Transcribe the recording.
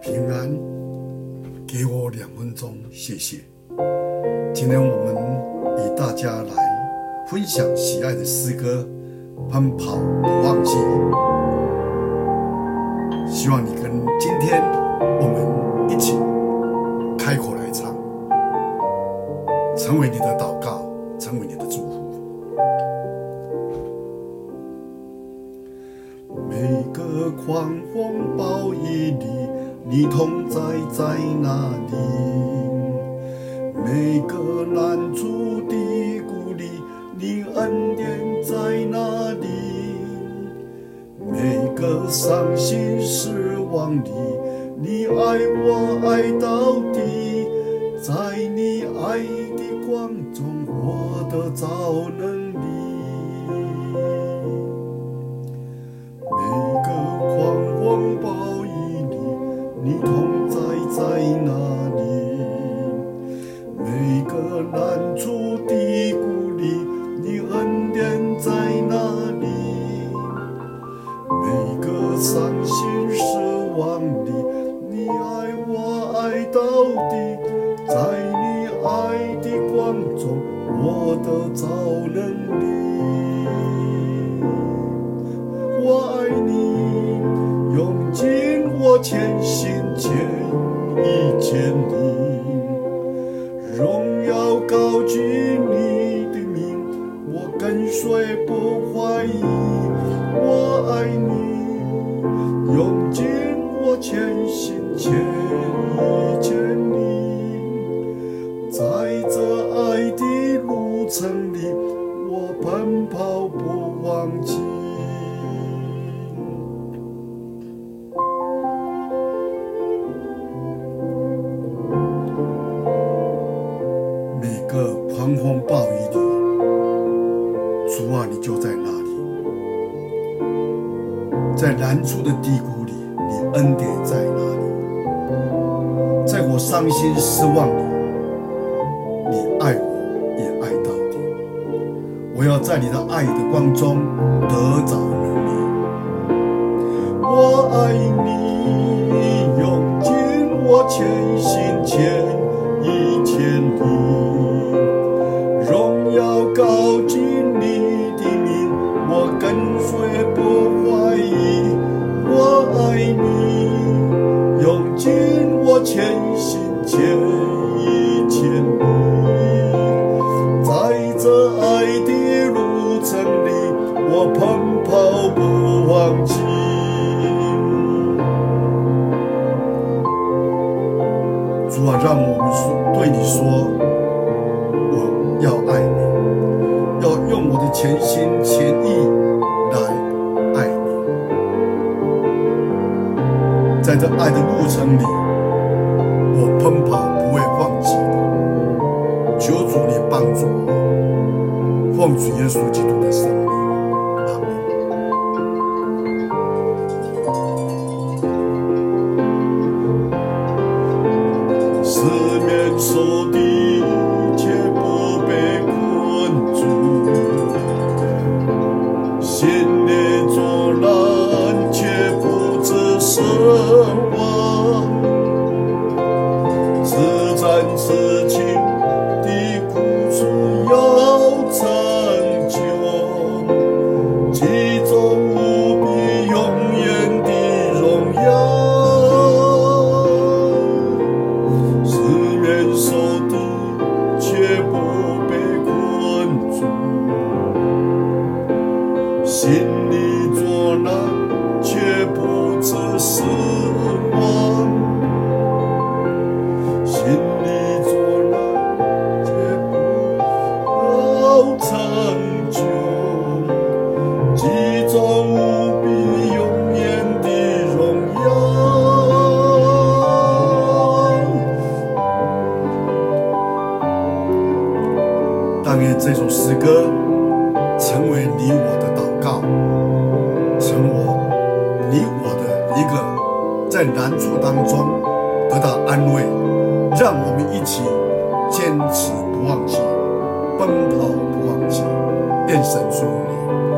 平安，给我两分钟，谢谢。今天我们与大家来分享喜爱的诗歌《奔跑不忘记》，希望你跟今天我们一起开口来唱，成为你的祷告，成为你的祝福。每个狂风暴雨里，你同在在哪里？每个难处的谷里，你恩典在哪里？每个伤心失望里，你爱我爱到底。在你爱的光中，我得着能力。在你爱的光中，我得着能力。我爱你，用尽我全心。全意。见你，荣耀高举你的名，我跟随不怀疑。我爱你，用尽我全心全意。见你，城里，我奔跑不忘记。每个狂风暴雨里，主啊，你就在那里；在难处的低谷里，你恩典在哪里？在我伤心失望里，你爱我。我要在你的爱的光中得着能力。我爱你，用尽我全心全意全力。荣耀高举你的名，我跟随不怀疑。我爱你，用尽我全的全心全意来爱你。在这爱的路程里，我奔跑不会放弃。求主你帮助我，奉主耶稣基督的圣首诗歌成为你我的祷告，成我你我的一个在难处当中得到安慰。让我们一起坚持不忘记，奔跑不忘记，愿神祝福你。